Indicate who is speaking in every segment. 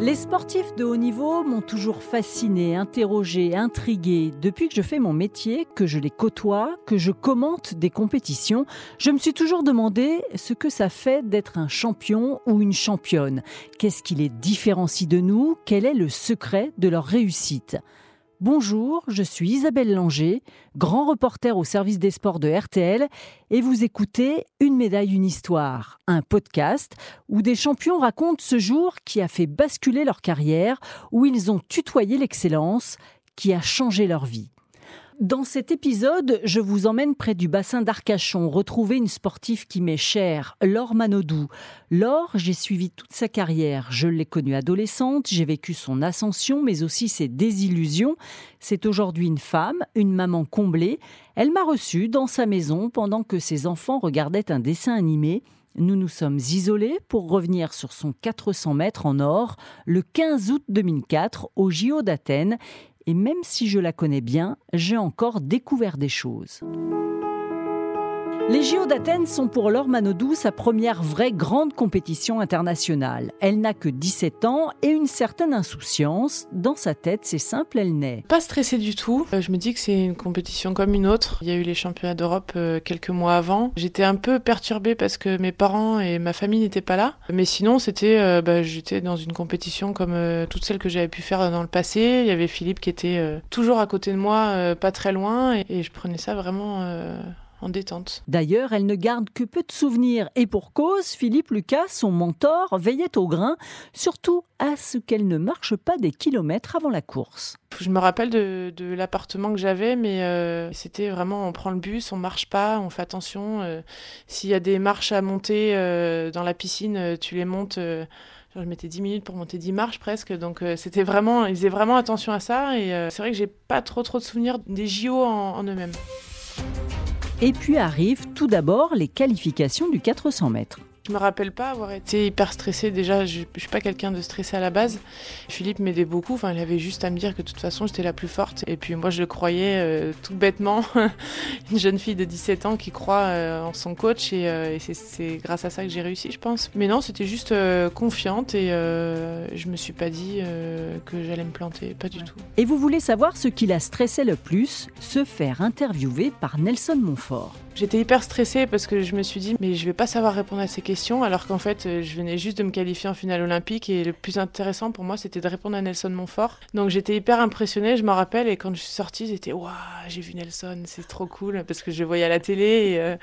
Speaker 1: Les sportifs de haut niveau m'ont toujours fasciné, interrogé, intrigué. Depuis que je fais mon métier, que je les côtoie, que je commente des compétitions, je me suis toujours demandé ce que ça fait d'être un champion ou une championne. Qu'est-ce qui les différencie de nous? Quel est le secret de leur réussite? Bonjour, je suis Isabelle Langer, grand reporter au service des sports de RTL, et vous écoutez Une médaille, une histoire, un podcast où des champions racontent ce jour qui a fait basculer leur carrière, où ils ont tutoyé l'excellence, qui a changé leur vie. Dans cet épisode, je vous emmène près du bassin d'Arcachon, retrouver une sportive qui m'est chère, Laure Manodou. Laure, j'ai suivi toute sa carrière. Je l'ai connue adolescente, j'ai vécu son ascension, mais aussi ses désillusions. C'est aujourd'hui une femme, une maman comblée. Elle m'a reçue dans sa maison pendant que ses enfants regardaient un dessin animé. Nous nous sommes isolés pour revenir sur son 400 mètres en or le 15 août 2004 au JO d'Athènes et même si je la connais bien, j'ai encore découvert des choses. Les JO d'Athènes sont pour Laure sa première vraie grande compétition internationale. Elle n'a que 17 ans et une certaine insouciance. Dans sa tête, c'est simple, elle n'est
Speaker 2: pas stressée du tout. Euh, je me dis que c'est une compétition comme une autre. Il y a eu les championnats d'Europe euh, quelques mois avant. J'étais un peu perturbée parce que mes parents et ma famille n'étaient pas là. Mais sinon, c'était, euh, bah, j'étais dans une compétition comme toutes celles que j'avais pu faire dans le passé. Il y avait Philippe qui était toujours à côté de moi, pas très loin, et je prenais ça vraiment détente.
Speaker 1: D'ailleurs, elle ne garde que peu de souvenirs et pour cause, Philippe Lucas, son mentor, veillait au grain, surtout à ce qu'elle ne marche pas des kilomètres avant la course.
Speaker 2: Je me rappelle de, l'appartement que j'avais, mais euh, c'était vraiment on prend le bus, on marche pas, on fait attention. Euh, s'il y a des marches à monter euh, dans la piscine, tu les montes. je mettais 10 minutes pour monter 10 marches presque, donc c'était vraiment, ils faisaient vraiment attention à ça. Et c'est vrai que j'ai pas trop trop de souvenirs des JO en eux-mêmes.
Speaker 1: Et puis arrivent tout d'abord les qualifications du 400 mètres.
Speaker 2: Je me rappelle pas avoir été hyper stressée. Déjà, je, je suis pas quelqu'un de stressé à la base. Philippe m'aidait beaucoup. Enfin, il avait juste à me dire que de toute façon, j'étais la plus forte. Et puis moi, je le croyais euh, tout bêtement. Une jeune fille de 17 ans qui croit euh, en son coach. Et, euh, et c'est grâce à ça que j'ai réussi, je pense. Mais non, c'était juste confiante. Et je me suis pas dit que j'allais me planter. Pas du tout.
Speaker 1: Et vous voulez savoir ce qui la stressait le plus? Se faire interviewer par Nelson Montfort.
Speaker 2: J'étais hyper stressée parce que je me suis dit, mais je vais pas savoir répondre à ces questions, alors qu'en fait, euh, je venais juste de me qualifier en finale olympique et le plus intéressant pour moi, c'était de répondre à Nelson Montfort. Donc j'étais hyper impressionnée, je me rappelle, et quand je suis sortie, j'étais, waouh, j'ai vu Nelson, c'est trop cool, parce que je le voyais à la télé. Et, euh,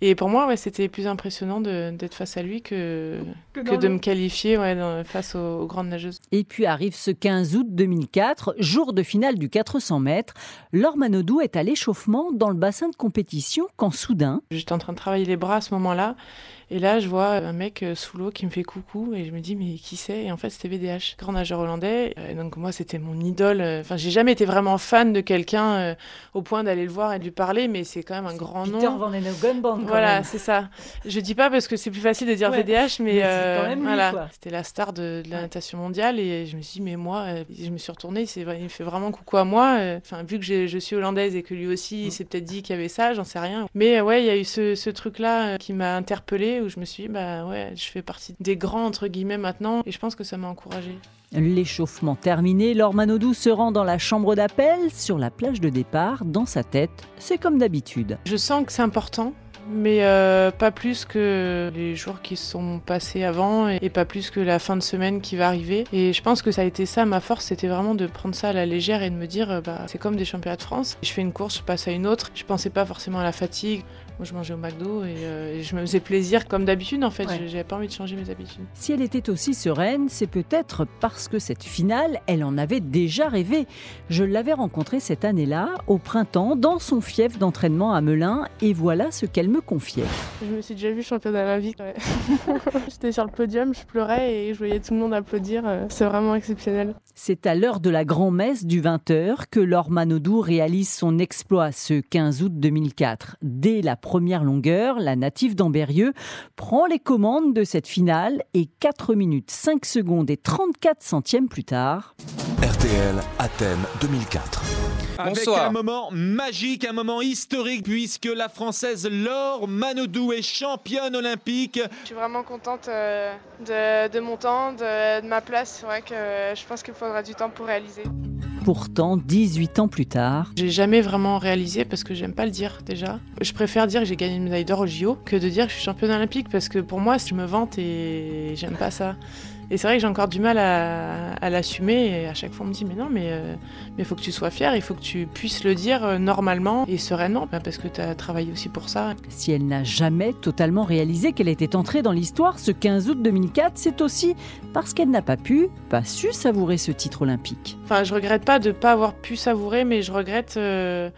Speaker 2: et pour moi, ouais, c'était plus impressionnant d'être face à lui que, que, de me qualifier ouais, face aux, grandes nageuses.
Speaker 1: Et puis arrive ce 15 août 2004, jour de finale du 400 mètres. Laure Manodou est à l'échauffement dans le bassin de compétition quand soudain.
Speaker 2: J'étais en train de travailler les bras à ce moment-là. Et là, je vois un mec euh, sous l'eau qui me fait coucou et je me dis, mais qui c'est? Et en fait, c'était VDH, grand nageur hollandais. Et donc, moi, c'était mon idole. Enfin, j'ai jamais été vraiment fan de quelqu'un euh, au point d'aller le voir et de lui parler, mais c'est quand même un grand
Speaker 1: Peter
Speaker 2: nom.
Speaker 1: Van Gunband,
Speaker 2: Voilà, c'est ça. Je dis pas parce que c'est plus facile de dire VDH, mais, euh, voilà. C'était la star de, la natation mondiale et je me suis dit, mais moi, je me suis retournée, il me fait vraiment coucou à moi. Enfin, vu que je suis hollandaise et que lui aussi, il mm. s'est peut-être dit qu'il y avait ça, j'en sais rien. Mais ouais, il y a eu ce, ce truc-là qui m'a interpellée où je me suis dit, bah ouais, je fais partie des grands, entre guillemets, maintenant, et je pense que ça m'a encouragée.
Speaker 1: L'échauffement terminé, Laure Manodou se rend dans la chambre d'appel, sur la plage de départ, dans sa tête, c'est comme d'habitude.
Speaker 2: Je sens que c'est important, mais euh, pas plus que les jours qui sont passés avant et, pas plus que la fin de semaine qui va arriver. Et je pense que ça a été ça, ma force, c'était vraiment de prendre ça à la légère et de me dire, euh, bah, c'est comme des championnats de France. Je fais une course, je passe à une autre. Je pensais pas forcément à la fatigue. Moi, je mangeais au McDo euh, et, je me faisais plaisir comme d'habitude, en fait. J'avais pas envie de changer mes habitudes.
Speaker 1: Si elle était aussi sereine, c'est peut-être parce que cette finale, elle en avait déjà rêvé. Je l'avais rencontrée cette année-là, au printemps, dans son fief d'entraînement à Melun, et voilà ce qu'elle me confiait.
Speaker 2: Je me suis déjà vue championne à la vie. J'étais sur le podium, je pleurais et je voyais tout le monde applaudir. Euh, c'est vraiment exceptionnel.
Speaker 1: C'est à l'heure de la grand-messe du 20h que Laure Manodou réalise son exploit ce 15 août 2004. Dès la première longueur, la native d'Amberieux prend les commandes de cette finale et 4 minutes 5 secondes et 34 centièmes plus tard.
Speaker 3: RTL Athènes 2004. Avec un moment magique, un moment historique, puisque la Française Laure Manodou est championne olympique.
Speaker 2: Je suis vraiment contente euh, de, mon temps, de, de ma place. C'est vrai que je pense qu'il faudra du temps pour réaliser.
Speaker 1: Pourtant, 18 ans plus tard.
Speaker 2: J'ai jamais vraiment réalisé parce que j'aime pas le dire déjà. Je préfère dire que j'ai gagné une médaille d'or au JO que de dire que je suis championne olympique parce que pour moi, je me vante et j'aime pas ça. Et c'est vrai que j'ai encore du mal à, l'assumer. Et à chaque fois, on me dit Mais non, mais il euh, mais faut que tu sois fier, il faut que tu puisses le dire euh, normalement et sereinement, bah, parce que tu as travaillé aussi pour ça.
Speaker 1: Si elle n'a jamais totalement réalisé qu'elle était entrée dans l'histoire ce 15 août 2004, c'est aussi parce qu'elle n'a pas pu, pas su savourer ce titre olympique.
Speaker 2: Enfin, je regrette pas de ne pas avoir pu savourer, mais je regrette. Euh,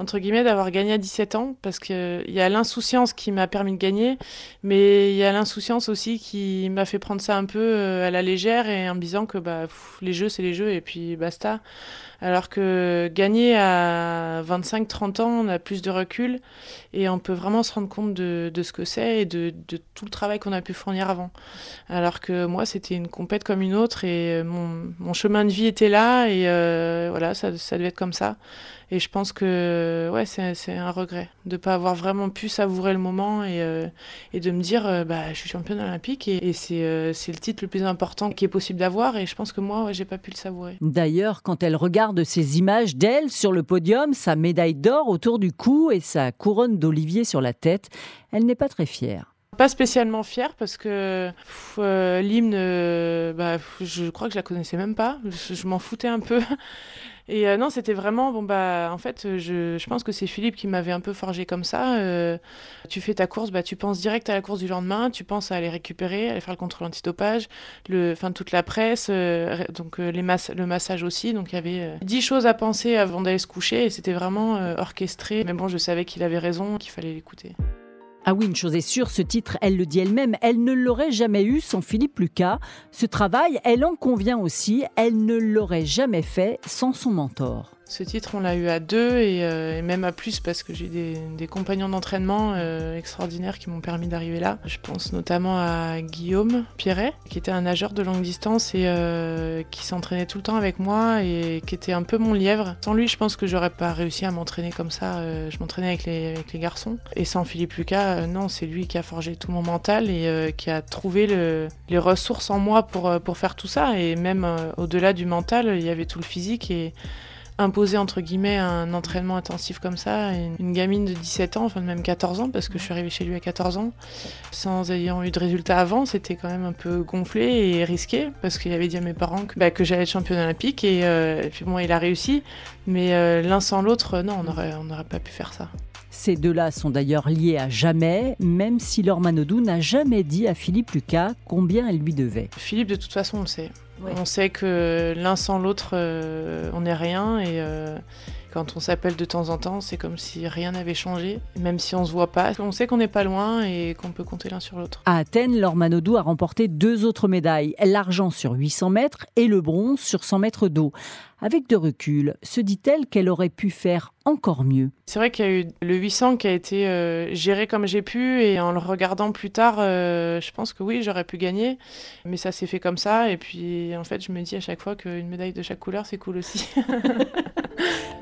Speaker 2: entre guillemets, d'avoir gagné à 17 ans, parce qu'il y a l'insouciance qui m'a permis de gagner, mais il y a l'insouciance aussi qui m'a fait prendre ça un peu euh, à la légère et en me disant que bah, les jeux, c'est les jeux et puis basta. Alors que gagner à 25-30 ans, on a plus de recul et on peut vraiment se rendre compte de, ce que c'est et de, tout le travail qu'on a pu fournir avant. Alors que moi, c'était une compète comme une autre et mon, chemin de vie était là et euh, voilà, ça, ça devait être comme ça. Et je pense que ouais, c'est un regret de ne pas avoir vraiment pu savourer le moment et, euh, de me dire euh, bah, je suis championne olympique et, et c'est le titre le plus important qui est possible d'avoir. Et je pense que moi, ouais, j'ai pas pu le savourer.
Speaker 1: D'ailleurs, quand elle regarde de ces images d'elle sur le podium, sa médaille d'or autour du cou et sa couronne d'olivier sur la tête. Elle n'est pas très fière.
Speaker 2: Pas spécialement fière parce que euh, l'hymne, euh, bah, je crois que je la connaissais même pas. je m'en foutais un peu. Et euh, non, c'était vraiment, bon, bah, en fait, je, je pense que c'est Philippe qui m'avait un peu forgé comme ça. Tu fais ta course, bah, tu penses direct à la course du lendemain, tu penses à aller récupérer, aller faire le contrôle antidopage, le, enfin, toute la presse, donc les mass le massage aussi. Donc il y avait dix choses à penser avant d'aller se coucher et c'était vraiment orchestré. Mais bon, je savais qu'il avait raison, qu'il fallait l'écouter.
Speaker 1: Ah oui, une chose est sûre, ce titre, elle le dit elle-même, elle ne l'aurait jamais eu sans Philippe Lucas. Ce travail, elle en convient aussi, elle ne l'aurait jamais fait sans son mentor.
Speaker 2: Ce titre, on l'a eu à deux et, euh, même à plus parce que j'ai des, compagnons d'entraînement euh, extraordinaires qui m'ont permis d'arriver là. Je pense notamment à Guillaume Pierret, qui était un nageur de longue distance et euh, qui s'entraînait tout le temps avec moi et qui était un peu mon lièvre. Sans lui, je pense que j'aurais pas réussi à m'entraîner comme ça. je m'entraînais avec les, garçons. Et sans Philippe Lucas, non, c'est lui qui a forgé tout mon mental et qui a trouvé le, les ressources en moi pour, pour faire tout ça. Et même au-delà du mental, il y avait tout le physique et imposer entre guillemets un entraînement intensif comme ça une, gamine de 17 ans, enfin même 14 ans, parce que je suis arrivée chez lui à 14 ans, sans ayant eu de résultats avant, c'était quand même un peu gonflé et risqué, parce qu'il avait dit à mes parents que, bah, que j'allais être championne olympique, et, euh, puis bon, il a réussi, mais euh, l'un sans l'autre, non, on n'aurait on pas pu faire ça.
Speaker 1: Ces deux-là sont d'ailleurs liés à jamais, même si Laure Manodou n'a jamais dit à Philippe Lucas combien elle lui devait.
Speaker 2: Philippe, de toute façon, on le sait. On sait que l'un sans l'autre, euh, on n'est rien et euh, quand on s'appelle de temps en temps, c'est comme si rien n'avait changé, même si on se voit pas. On sait qu'on n'est pas loin et qu'on peut compter l'un sur l'autre.
Speaker 1: À Athènes, Laure Manodou a remporté deux autres médailles, l'argent sur 800 mètres et le bronze sur 100 mètres d'eau. Avec de recul, se dit-elle qu'elle aurait pu faire encore mieux
Speaker 2: C'est vrai qu'il y a eu le 800 qui a été euh, géré comme j'ai pu et en le regardant plus tard, euh, je pense que oui, j'aurais pu gagner, mais ça s'est fait comme ça et puis en fait, je me dis à chaque fois qu'une médaille de chaque couleur, c'est cool aussi.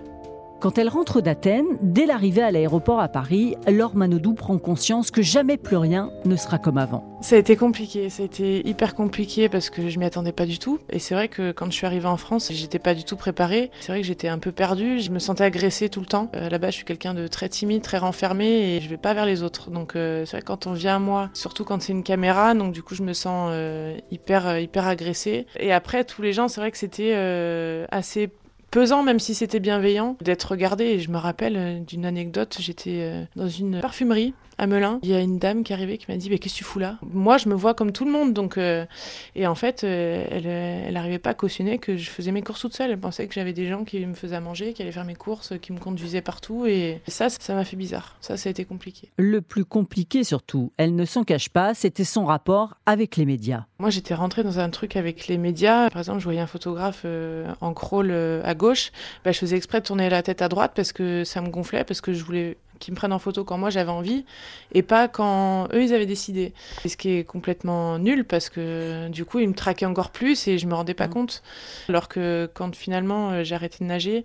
Speaker 1: Quand elle rentre d'Athènes, dès l'arrivée à l'aéroport à Paris, Laure Manodou prend conscience que jamais plus rien ne sera comme avant.
Speaker 2: Ça a été compliqué, ça a été hyper compliqué parce que je m'y attendais pas du tout. Et c'est vrai que quand je suis arrivée en France, j'étais pas du tout préparée. C'est vrai que j'étais un peu perdue, je me sentais agressée tout le temps. Euh, là-bas, je suis quelqu'un de très timide, très renfermé et je vais pas vers les autres. Donc euh, c'est vrai que quand on vient à moi, surtout quand c'est une caméra, donc du coup je me sens euh, hyper hyper agressée. Et après tous les gens, c'est vrai que c'était assez pesant, même si c'était bienveillant, d'être regardé. Et je me rappelle euh, d'une anecdote, j'étais euh, dans une parfumerie à Melun. Il y a une dame qui est arrivée qui m'a dit mais qu'est-ce que tu fous là? Moi je me vois comme tout le monde donc euh, et en fait euh, elle elle n'arrivait pas à cautionner que je faisais mes courses toute seule. Elle pensait que j'avais des gens qui me faisaient à manger, qui allaient faire mes courses, qui me conduisaient partout et ça ça m'a fait bizarre. Ça ça a été compliqué.
Speaker 1: Le plus compliqué surtout, elle ne s'en cache pas, c'était son rapport avec les médias.
Speaker 2: Moi j'étais rentrée dans un truc avec les médias. Par exemple je voyais un photographe euh, en crawl à gauche, bah, je faisais exprès de tourner la tête à droite parce que ça me gonflait parce que je voulais qu'ils me prennent en photo quand moi j'avais envie et pas quand eux ils avaient décidé. Et ce qui est complètement nul parce que du coup ils me traquaient encore plus et je me rendais pas mmh. compte. Alors que quand finalement euh, j'ai arrêté de nager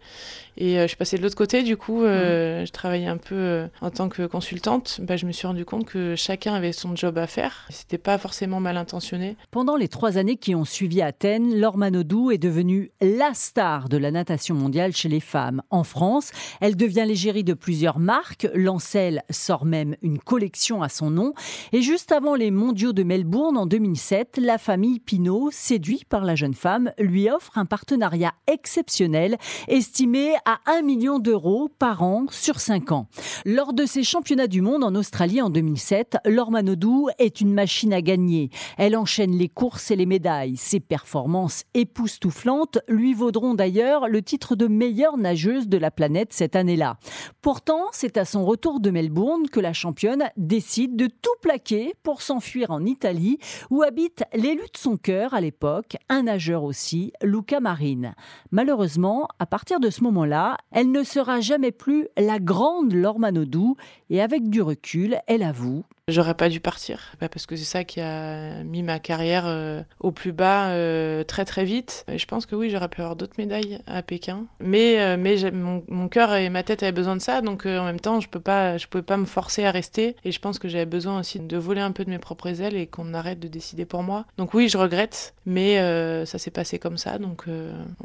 Speaker 2: et euh, je suis passée de l'autre côté, du coup euh, mmh. je travaillais un peu en tant que consultante, bah, je me suis rendu compte que chacun avait son job à faire. C'était pas forcément mal intentionné.
Speaker 1: Pendant les trois années qui ont suivi Athènes, Laure Manodou est devenue la star de la natation mondiale chez les femmes. En France, elle devient l'égérie de plusieurs marques. Lancel sort même une collection à son nom. Et juste avant les mondiaux de Melbourne en 2007, la famille Pinault, séduite par la jeune femme, lui offre un partenariat exceptionnel estimé à 1 million d'euros par an sur 5 ans. Lors de ces championnats du monde en Australie en 2007, Laure Manodou est une machine à gagner. Elle enchaîne les courses et les médailles. Ses performances époustouflantes lui vaudront d'ailleurs le titre de meilleure nageuse de la planète cette année-là. Pourtant, c'est à son retour de Melbourne que la championne décide de tout plaquer pour s'enfuir en Italie, où habite l'élu de son cœur à l'époque, un nageur aussi, Luca Marine. Malheureusement, à partir de ce moment-là, elle ne sera jamais plus la grande Laure Manodou, et avec du recul, elle avoue
Speaker 2: J'aurais pas dû partir, parce que c'est ça qui a mis ma carrière euh, au plus bas euh, très très vite. Et je pense que oui, j'aurais pu avoir d'autres médailles à Pékin, mais euh, mais mon, mon cœur et ma tête avaient besoin de ça, donc en même temps, je peux pas, je pouvais pas me forcer à rester. Et je pense que j'avais besoin aussi de voler un peu de mes propres ailes et qu'on arrête de décider pour moi. Donc oui, je regrette, mais ça s'est passé comme ça, donc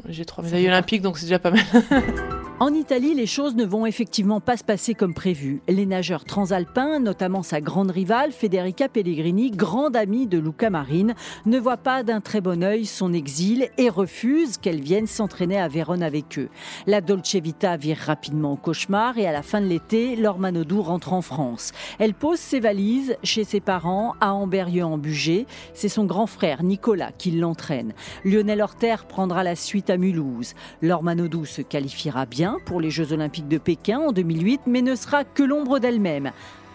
Speaker 2: j'ai trois médailles olympiques, donc c'est déjà pas mal.
Speaker 1: En Italie, les choses ne vont effectivement pas se passer comme prévu. Les nageurs transalpins, notamment sa grande rivale Federica Pellegrini, grande amie de Luca Marine, ne voient pas d'un très bon œil son exil et refusent qu'elle vienne s'entraîner à Vérone avec eux. La Dolce Vita vire rapidement au cauchemar et à la fin de l'été, Laure Manodou rentre en France. Elle pose ses valises chez ses parents à Amberieu-en-Bugey. C'est son grand frère Nicolas qui l'entraîne. Lionel Horter prendra la suite à Mulhouse. Laure Manodou se qualifiera bien pour les Jeux olympiques de Pékin en 2008, mais ne sera que l'ombre d'elle-même.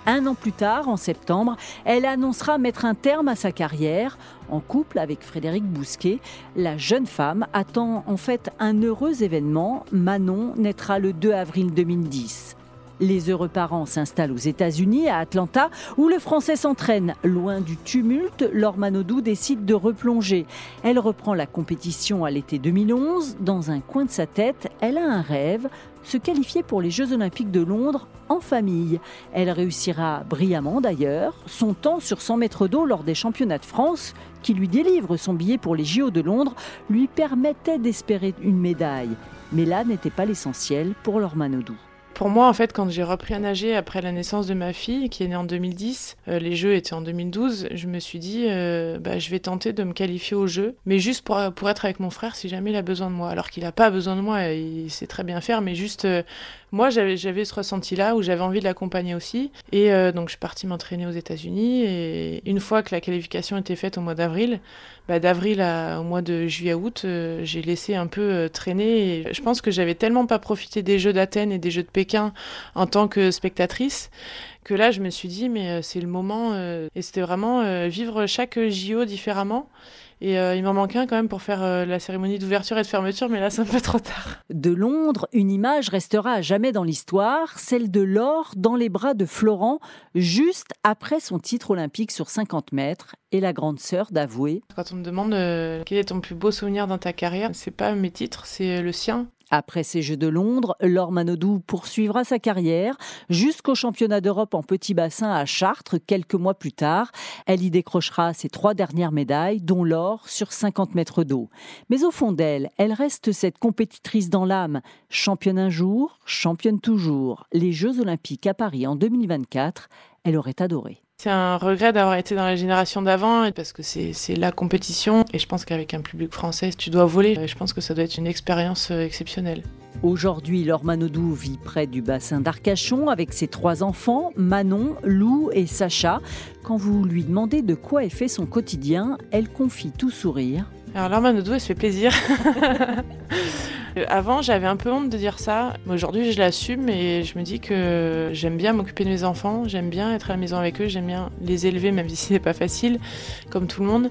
Speaker 1: Un an plus tard, en septembre, elle annoncera mettre un terme à sa carrière. En couple avec Frédéric Bousquet, la jeune femme attend en fait un heureux événement. Manon naîtra le 2 avril 2010. Les heureux parents s'installent aux États-Unis, à Atlanta, où le français s'entraîne. Loin du tumulte, Laure Manodou décide de replonger. Elle reprend la compétition à l'été 2011. Dans un coin de sa tête, elle a un rêve se qualifier pour les Jeux Olympiques de Londres en famille. Elle réussira brillamment d'ailleurs. Son temps sur 100 mètres d'eau lors des championnats de France, qui lui délivre son billet pour les JO de Londres, lui permettait d'espérer une médaille. Mais là n'était pas l'essentiel pour Laure Manodou.
Speaker 2: Pour moi, en fait, quand j'ai repris à nager après la naissance de ma fille, qui est née en 2010, euh, les Jeux étaient en 2012, je me suis dit, euh, bah, je vais tenter de me qualifier aux Jeux, mais juste pour, pour être avec mon frère si jamais il a besoin de moi. Alors qu'il n'a pas besoin de moi, il sait très bien faire, mais juste, euh, moi, j'avais, ce ressenti-là où j'avais envie de l'accompagner aussi. Et donc, je suis partie m'entraîner aux États-Unis. Et une fois que la qualification était faite au mois d'avril, bah, d'avril au mois de juillet-août, j'ai laissé un peu traîner. Je pense que j'avais tellement pas profité des Jeux d'Athènes et des Jeux de Pékin en tant que spectatrice que là je me suis dit mais euh, c'est le moment euh, et c'était vraiment euh, vivre chaque JO différemment et il m'en manquait un quand même pour faire la cérémonie d'ouverture et de fermeture, mais là, c'est un peu trop tard.
Speaker 1: De Londres, une image restera à jamais dans l'histoire, celle de Laure dans les bras de Florent, juste après son titre olympique sur 50 mètres, et la grande sœur d'avouer.
Speaker 2: Quand on me demande quel est ton plus beau souvenir dans ta carrière, c'est pas mes titres, c'est le sien.
Speaker 1: Après ces Jeux de Londres, Laure Manodou poursuivra sa carrière jusqu'au championnat d'Europe en petit bassin à Chartres quelques mois plus tard. Elle y décrochera ses trois dernières médailles, dont l'or sur 50 mètres d'eau. Mais au fond d'elle, elle reste cette compétitrice dans l'âme. Championne un jour, championne toujours. Les Jeux olympiques à Paris en 2024, elle aurait adoré.
Speaker 2: C'est un regret d'avoir été dans la génération d'avant parce que c'est la compétition et je pense qu'avec un public français, tu dois voler. Je pense que ça doit être une expérience euh, exceptionnelle.
Speaker 1: Aujourd'hui, Laure Manodou vit près du bassin d'Arcachon avec ses trois enfants, Manon, Lou et Sacha. Quand vous lui demandez de quoi est fait son quotidien, elle confie tout sourire.
Speaker 2: Alors Laure Manodou, elle se fait plaisir. Avant, j'avais un peu honte de dire ça. Aujourd'hui, je l'assume et je me dis que j'aime bien m'occuper de mes enfants, j'aime bien être à la maison avec eux, j'aime bien les élever, même si c'est pas facile, comme tout le monde.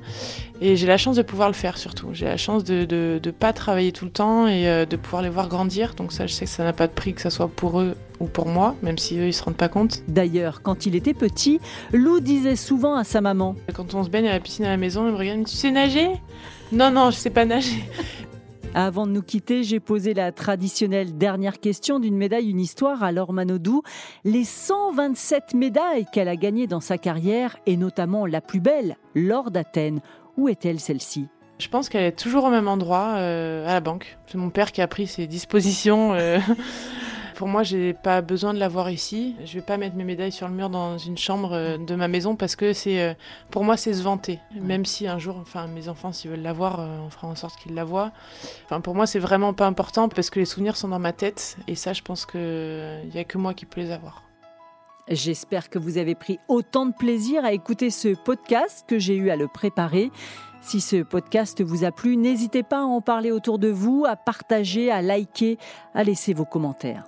Speaker 2: Et j'ai la chance de pouvoir le faire surtout. J'ai la chance de ne pas travailler tout le temps et euh, de pouvoir les voir grandir. Donc ça, je sais que ça n'a pas de prix, que ce soit pour eux ou pour moi, même si eux, ils se rendent pas compte.
Speaker 1: D'ailleurs, quand il était petit, Lou disait souvent à sa maman
Speaker 2: Quand on se baigne à la piscine à la maison, il me regarde, tu sais nager? Non, non, je sais pas nager.
Speaker 1: Avant de nous quitter, j'ai posé la traditionnelle dernière question d'une médaille, une histoire à Laure Manodou. Les 127 médailles qu'elle a gagnées dans sa carrière, et notamment la plus belle, l'or d'Athènes. Où est-elle celle-ci?
Speaker 2: Je pense qu'elle est toujours au même endroit, euh, à la banque. C'est mon père qui a pris ses dispositions. Euh, pour moi, j'ai pas besoin de l'avoir ici. Je vais pas mettre mes médailles sur le mur dans une chambre euh, de ma maison parce que c'est, euh, pour moi, c'est se vanter. Même si un jour, enfin, mes enfants, s'ils veulent l'avoir, euh, on fera en sorte qu'ils la voient. Enfin, pour moi, c'est vraiment pas important parce que les souvenirs sont dans ma tête et ça, je pense que il y a que moi qui peux les avoir.
Speaker 1: J'espère que vous avez pris autant de plaisir à écouter ce podcast que j'ai eu à le préparer. Si ce podcast vous a plu, n'hésitez pas à en parler autour de vous, à partager, à liker, à laisser vos commentaires.